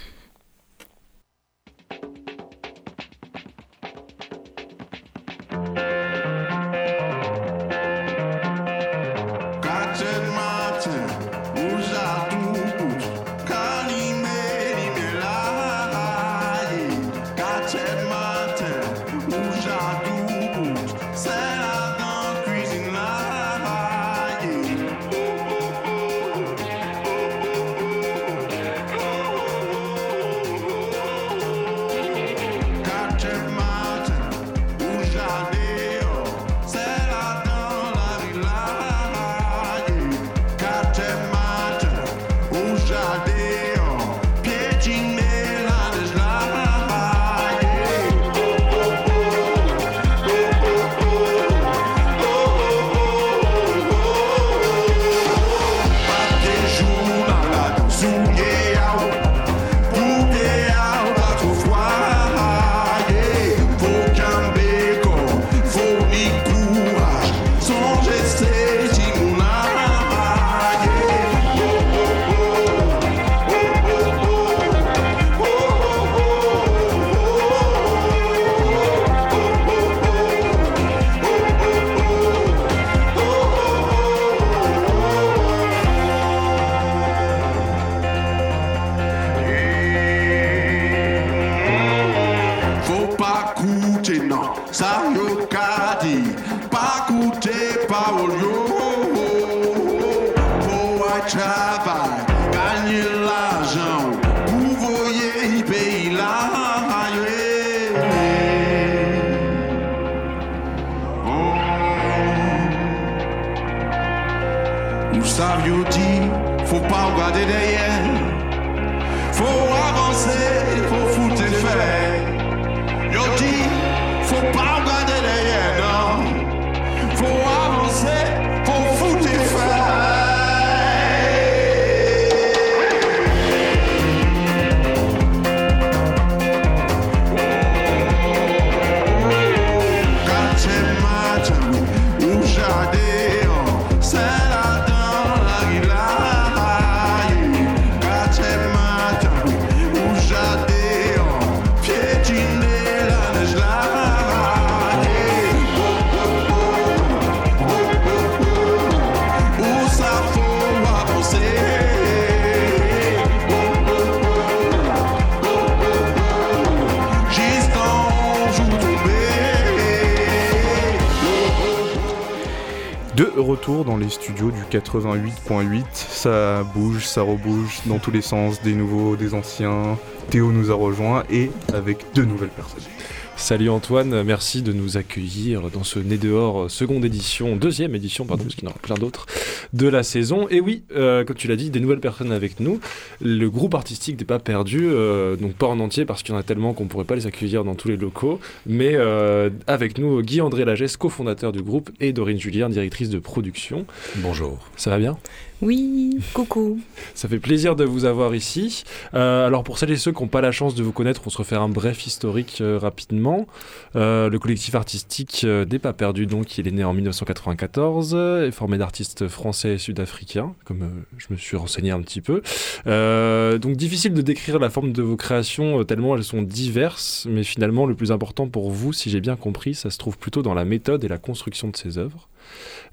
Retour dans les studios du 88.8, ça bouge, ça rebouge dans tous les sens, des nouveaux, des anciens. Théo nous a rejoint et avec deux nouvelles personnes. Salut Antoine, merci de nous accueillir dans ce Né dehors seconde édition, deuxième édition, pardon, parce qu'il y en aura plein d'autres, de la saison. Et oui, euh, comme tu l'as dit, des nouvelles personnes avec nous. Le groupe artistique n'est pas perdu, euh, donc pas en entier parce qu'il y en a tellement qu'on ne pourrait pas les accueillir dans tous les locaux, mais euh, avec nous Guy-André Lagesse, cofondateur du groupe, et Dorine Julien, directrice de production. Bonjour. Ça va bien? Oui, coucou. Ça fait plaisir de vous avoir ici. Euh, alors pour celles et ceux qui n'ont pas la chance de vous connaître, on se refait un bref historique euh, rapidement. Euh, le collectif artistique des Pas Perdus, donc, il est né en 1994, est formé d'artistes français et sud-africains, comme je me suis renseigné un petit peu. donc difficile de décrire la forme de vos créations tellement elles sont diverses, mais finalement le plus important pour vous, si j'ai bien compris, ça se trouve plutôt dans la méthode et la construction de ces œuvres.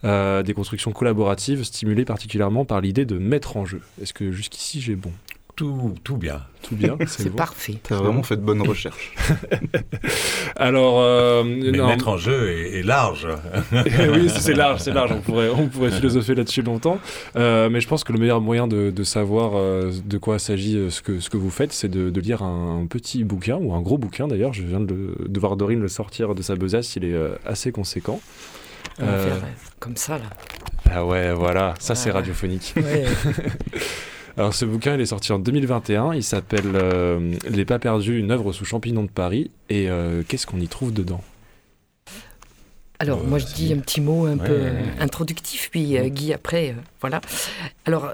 Euh, des constructions collaboratives stimulées particulièrement par l'idée de mettre en jeu. Est-ce que jusqu'ici j'ai bon? Tout, tout, bien. Tout bien, c'est parfait. Tu as vraiment fait de bonnes recherches. Alors, euh, Mais mettre en jeu est, large. oui, c'est large, c'est large. On pourrait, on pourrait philosopher là-dessus longtemps. Euh, mais je pense que le meilleur moyen de, de savoir de quoi s'agit ce que, ce que vous faites, c'est de, de, lire un, petit bouquin, ou un gros bouquin d'ailleurs. Je viens de, de voir Dorine le sortir de sa besace, il est assez conséquent. On va faire euh, comme ça là. Ah ouais, voilà, ça c'est radiophonique. Alors ce bouquin, il est sorti en 2021, il s'appelle euh, Les pas perdus, une œuvre sous champignons de Paris. Et euh, qu'est-ce qu'on y trouve dedans? Alors, moi, je dis un petit mot un peu introductif, puis Guy après, voilà. Alors,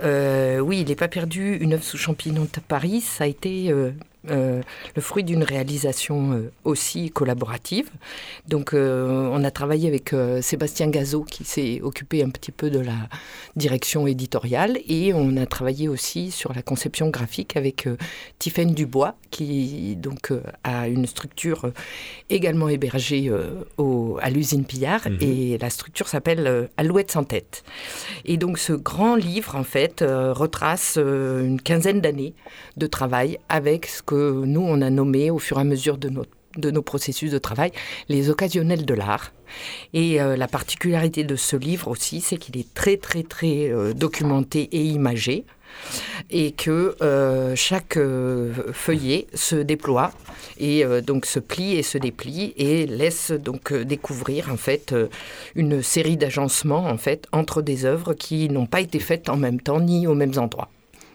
oui, Les pas perdus, une œuvre sous champignons de Paris, ça a été euh, le fruit d'une réalisation euh, aussi collaborative. Donc, euh, on a travaillé avec Sébastien Gazot, qui s'est occupé un petit peu de la direction éditoriale, et on a travaillé aussi sur la conception graphique avec Tiffaine Dubois, qui donc a une structure également hébergée au, à l'usine Pillard, mhm. et la structure s'appelle Alouette sans tête. Et donc, ce grand livre, en fait, retrace une quinzaine d'années de travail avec ce que nous, on a nommé au fur et à mesure de, de nos processus de travail les occasionnels de l'art. Et euh, la particularité de ce livre aussi, c'est qu'il est très très très euh, documenté et imagé et que euh, chaque feuillet se déploie et donc se plie et se déplie et laisse donc découvrir en fait une série d'agencements en fait entre des œuvres qui n'ont pas été faites en même temps ni aux mêmes endroits.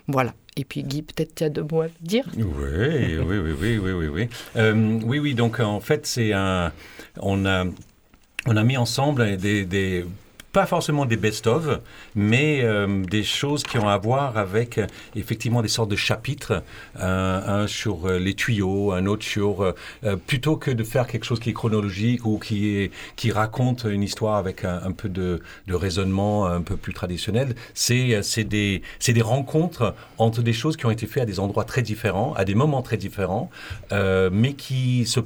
Voilà. Et puis Guy, peut-être tu as deux mots à dire Oui, oui, oui, oui, oui, oui, oui. Euh, oui, oui, donc en fait, c'est un... On a, on a mis ensemble des, des pas forcément des best-of, mais euh, des choses qui ont à voir avec euh, effectivement des sortes de chapitres, un sur euh, les tuyaux, un autre sur plutôt que de faire quelque chose qui est chronologique ou qui est qui raconte une histoire avec un, peu de, de, raisonnement un peu plus traditionnel, c'est c'est des c'est des rencontres entre des choses qui ont été faites à des endroits très différents, à des moments très différents, mais qui se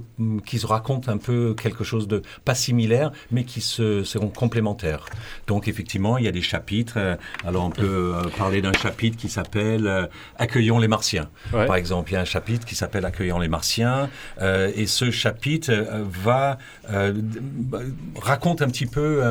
qui se racontent un peu quelque chose de pas similaire, mais qui se seront complémentaires. Donc effectivement, il y a des chapitres. Euh, alors on peut euh, parler d'un chapitre qui s'appelle euh, Accueillons les Martiens. Par exemple, il y a un chapitre qui s'appelle Accueillons les Martiens. et ce chapitre va raconte un petit peu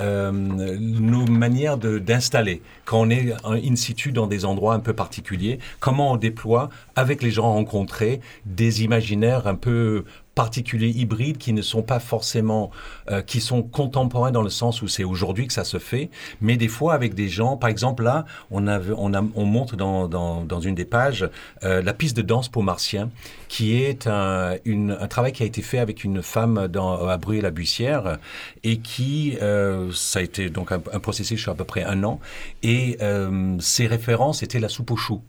nos manières d'installer quand on est in situ dans des endroits un peu particuliers. Comment on déploie avec les gens rencontrés des imaginaires un peu particuliers hybrides qui ne sont pas forcément, euh, qui sont contemporains dans le sens où c'est aujourd'hui que ça se fait, mais des fois avec des gens, par exemple là, on, a, on, montre dans, dans, dans, une des pages euh, la piste de danse pour Martien, qui est un, un, travail qui a été fait avec une femme dans, à Bruy-la-Bussière et qui, euh, ça a été donc un, un, processus sur à peu près un an, et ses références étaient la soupe aux choux.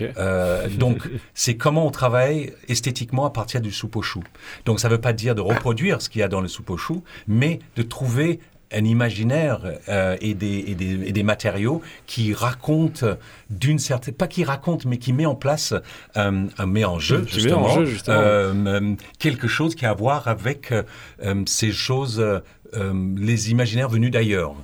Euh, donc, c'est comment on travaille esthétiquement à partir du soupe au chou. Donc, ça ne veut pas dire de reproduire ce qu'il y a dans le soupe au chou, mais de trouver un imaginaire euh, et, des, et, des, et, des, matériaux qui racontent d'une certaine pas qui racontent mais qui met en place euh, met en jeu justement, en jeu, justement. Euh, quelque chose qui a à voir avec ces choses les imaginaires venus d'ailleurs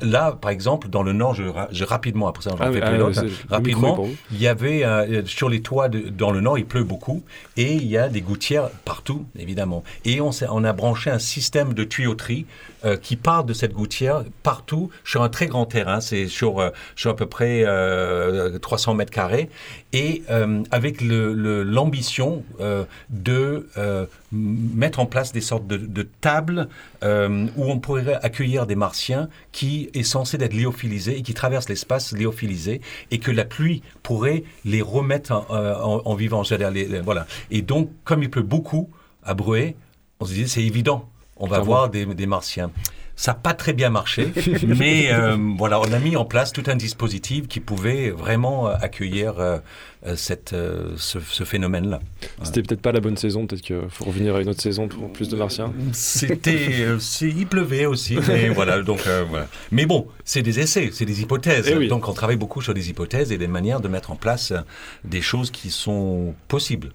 là, par exemple, dans le Nord, je, rapidement, après ça, j'en ah, fais plus ah, rapidement, il y avait, euh, sur les toits dans le Nord, il pleut beaucoup, et il y a des gouttières partout, évidemment. Et on, on a branché un système de tuyauterie euh, qui part de cette gouttière partout sur un très grand terrain, c'est sur, euh, sur à peu près 300 mètres carrés, et avec l'ambition de mettre en place des sortes de, de tables où on pourrait accueillir des martiens qui est censé être léophilisé et qui traverse l'espace léophilisé et que la pluie pourrait les remettre en, euh, vivant. voilà. Et donc, comme il pleut beaucoup à Bruet, on se dit c'est évident, on va voir des, des martiens. Ça n'a pas très bien marché, mais euh, voilà, on a mis en place tout un dispositif qui pouvait vraiment euh, accueillir euh, cette, ce, phénomène-là. C'était peut-être pas la bonne saison, peut-être qu'il faut revenir à une autre saison pour plus de martiens. C'était, il pleuvait aussi, mais voilà, donc voilà. Mais bon, c'est des essais, c'est des hypothèses. Eh donc on travaille beaucoup sur des hypothèses et des manières de mettre en place des choses qui sont possibles.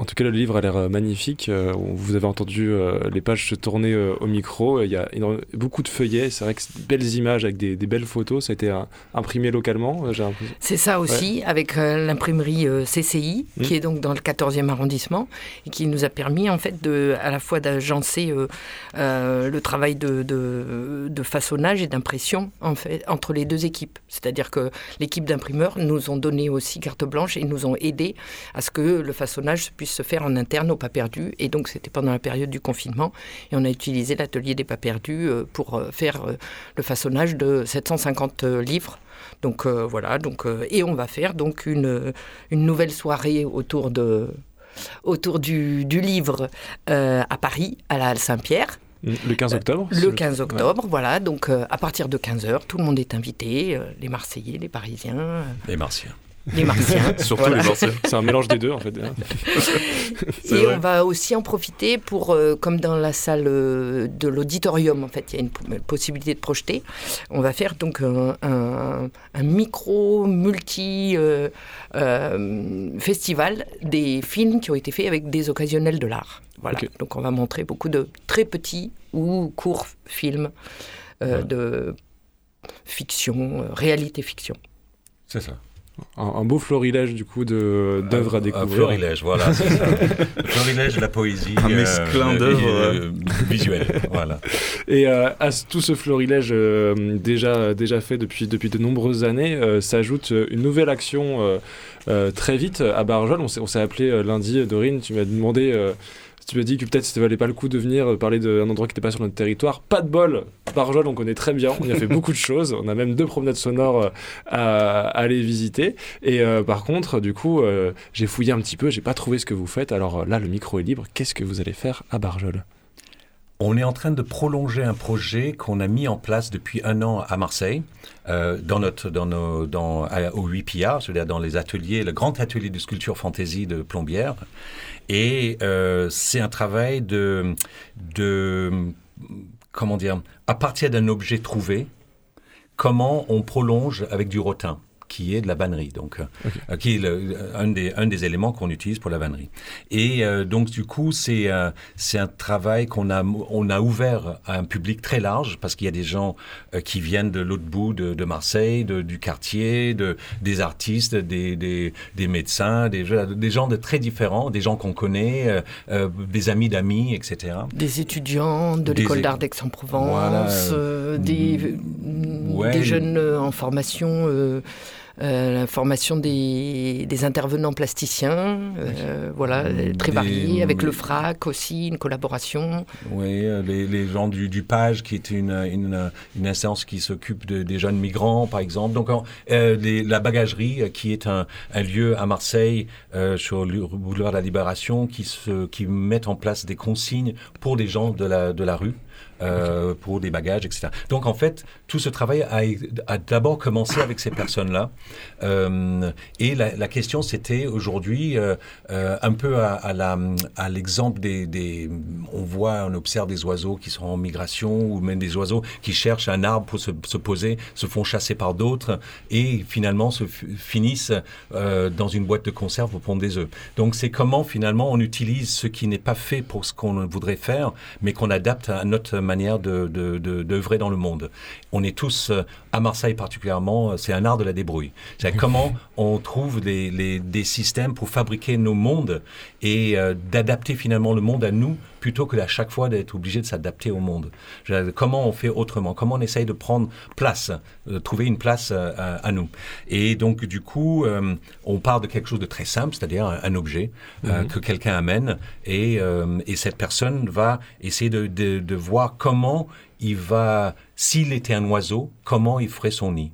En tout cas, le livre a l'air euh, magnifique. Euh, vous avez entendu euh, les pages se tourner au micro. Il y a beaucoup de feuillets. C'est vrai que c'est belles images avec des, belles photos. Ça a été imprimé localement, C'est ça aussi, avec l'imprimerie CCI, mmh. qui est donc dans le 14e arrondissement, et qui nous a permis en fait de, à la fois d'agencer le travail de, de façonnage et d'impression en fait, entre les deux équipes. C'est-à-dire que l'équipe d'imprimeurs nous ont donné aussi carte blanche et nous ont aidé à ce que le façonnage puisse se faire en interne au pas perdu. Et donc, c'était pendant la période du confinement. Et on a utilisé l'atelier des pas perdus euh, pour euh, faire euh, le façonnage de 750 livres. Donc voilà, donc, et on va faire donc une, une nouvelle soirée autour, de, autour du, du livre à Paris, à la Halle Saint-Pierre. Le 15 octobre Le 15 octobre, voilà. Donc à partir de 15h, tout le monde est invité, les Marseillais, les Parisiens. Les Martiens les Martiens. Surtout les Martiens. C'est un mélange des deux, en fait. et on va aussi en profiter pour, euh, comme dans la salle euh, de l'auditorium, en fait, il y a une possibilité de projeter. On va faire donc un, micro multi euh, festival des films qui ont été faits avec des occasionnels de l'art. Voilà. Donc on va montrer beaucoup de très petits ou courts films de fiction, réalité fiction. C'est ça un, beau florilège du coup d'œuvres à découvrir. Un florilège, voilà, c'est ça. florilège de la poésie. Un mesclin euh, d'œuvres euh, visuelles, voilà. Et euh, à tout ce florilège déjà, déjà fait depuis, depuis de nombreuses années, s'ajoute une nouvelle action très vite à Barjol. On s'est appelé lundi, Dorine, tu m'as demandé tu m'as dit que peut-être ça valait pas le coup de venir euh, parler d'un endroit qui n'était pas sur notre territoire. Pas de bol, Barjol, on connaît très bien, on y a fait beaucoup de choses, on a même deux promenades sonores euh, à, aller visiter. Et euh, par contre, du coup, j'ai fouillé un petit peu, j'ai pas trouvé ce que vous faites. Alors là, le micro est libre, qu'est-ce que vous allez faire à Barjol? On est en train de prolonger un projet qu'on a mis en place depuis un an à Marseille, dans notre, dans nos, dans, au 8 c'est-à-dire dans les ateliers, le grand atelier de sculpture fantaisie de Plombières. Et euh, c'est un travail de, de, comment dire, à partir d'un objet trouvé, comment on prolonge avec du rotin qui est de la vannerie, donc euh, qui est un, des, un des éléments qu'on utilise pour la vannerie. Et euh, donc du coup, c'est euh, c'est un travail qu'on a on a ouvert à un public très large parce qu'il y a des gens qui viennent de l'autre bout de, de Marseille, de, du quartier, de, des artistes, des, des, des médecins, des, des gens de très différents, des gens qu'on connaît, des amis d'amis, etc. Des étudiants de l'école d'art d'Aix-en-Provence, des, mm, des jeunes en formation. Euh, la formation des, intervenants plasticiens, euh, voilà, très variés, avec le FRAC aussi, une collaboration. Oui, euh, les, gens du, du, PAGE, qui est une, une, une instance qui s'occupe de, des jeunes migrants, par exemple. Donc, la bagagerie, qui est un, un lieu à Marseille, sur le boulevard de la Libération, qui, se, qui met en place des consignes pour les gens de la, de la rue. Euh, pour des bagages, etc. Donc en fait, tout ce travail a, d'abord commencé avec ces personnes-là. Euh, et la, question, c'était aujourd'hui euh, un peu à, l'exemple des, des, On voit, on observe des oiseaux qui sont en migration ou même des oiseaux qui cherchent un arbre pour se, poser, se font chasser par d'autres et finalement se finissent dans une boîte de conserve pour pondre des œufs. Donc c'est comment finalement on utilise ce qui n'est pas fait pour ce qu'on voudrait faire, mais qu'on adapte à notre manière de, d'œuvrer dans le monde. On est tous, euh, à Marseille particulièrement, c'est un art de la débrouille. C'est comment on trouve des systèmes pour fabriquer nos mondes et d'adapter finalement le monde à nous plutôt que à chaque fois d'être obligé de s'adapter au monde. Comment on fait autrement? Comment on essaye de prendre place, de trouver une place euh, à, nous? Et donc, du coup, euh, on part de quelque chose de très simple, c'est-à-dire un, objet euh, mhm. que quelqu'un amène et, et, cette personne va essayer de, de, de voir comment il va, s'il était un oiseau, comment il ferait son nid?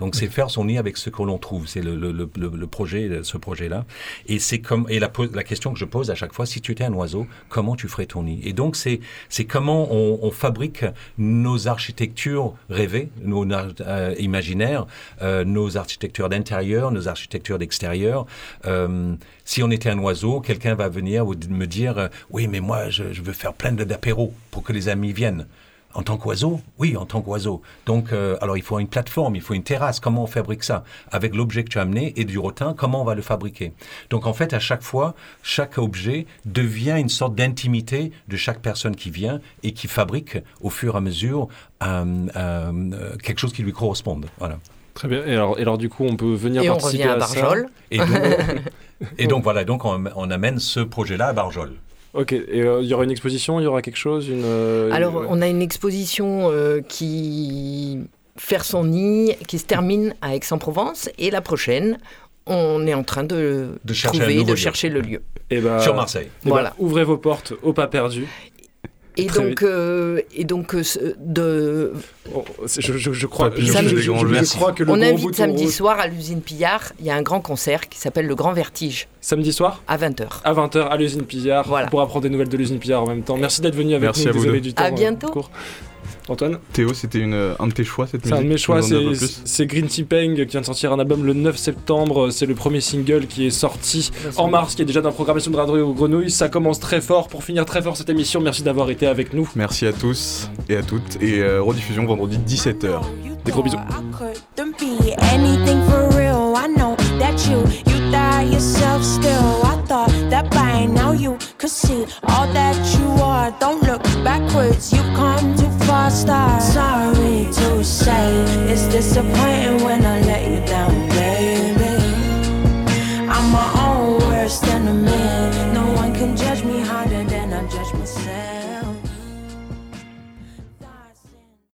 Donc c'est faire son nid avec ce que l'on trouve. C'est le, le, le, projet, ce projet-là. Et c'est comme et la, la question que je pose à chaque fois, si tu étais un oiseau, comment tu ferais ton nid? Et donc c'est c'est comment on, on, fabrique nos architectures rêvées, nos euh, imaginaires, euh, nos architectures d'intérieur, nos architectures d'extérieur. Euh, si on était un oiseau, quelqu'un va venir me dire, oui, mais moi je, je veux faire plein d'apéros pour que les amis viennent. En tant qu'oiseau Oui, en tant qu'oiseau. Donc, euh, alors il faut une plateforme, il faut une terrasse. Comment on fabrique ça? Avec l'objet que tu as amené et du rotin, comment on va le fabriquer? Donc, en fait, à chaque fois, chaque objet devient une sorte d'intimité de chaque personne qui vient et qui fabrique au fur et à mesure euh, euh, quelque chose qui lui corresponde. Voilà. Très bien. Et alors, et alors, du coup, on peut venir et participer on revient à, Barjol. Et, et donc, voilà, donc on, on amène ce projet-là à Barjol. Ok, et euh, il y aura une exposition, il y aura quelque chose une, euh, Alors, on a une exposition euh, qui faire son nid, qui se termine à Aix-en-Provence, et la prochaine, on est en train de, de trouver, de chercher le lieu. Et eh bah, ben, Sur Marseille. Eh ben, voilà. ouvrez vos portes au pas perdu. Et donc, euh, et donc, euh, de. Oh, je, je, je, crois, je, crois que le On invite samedi soir à l'usine Pillard. Il y a un grand concert qui s'appelle Le Grand Vertige. Samedi soir À 20h. À 20h à l'usine Pillard. Voilà. Pour apprendre des nouvelles de l'usine Pillard en même temps. Merci d'être venu avec Merci nous. À vous du temps. À bientôt. Antoine Théo, c'était une, un de tes choix cette musique C'est un de mes choix, c'est Green Tea Peng qui vient de sortir un album le 9 septembre. C'est le premier single qui est sorti en mars, qui est déjà dans la programmation de Radio Grenouille. Ça commence très fort pour finir très fort cette émission. Merci d'avoir été avec nous. Merci à tous et à toutes. Et euh, rediffusion vendredi 17h. Des gros bisous. thought that by now you could see all that you are. Don't look backwards, you've come too far. star. Sorry to say, it's disappointing when I let you down, baby. I'm my own worst enemy.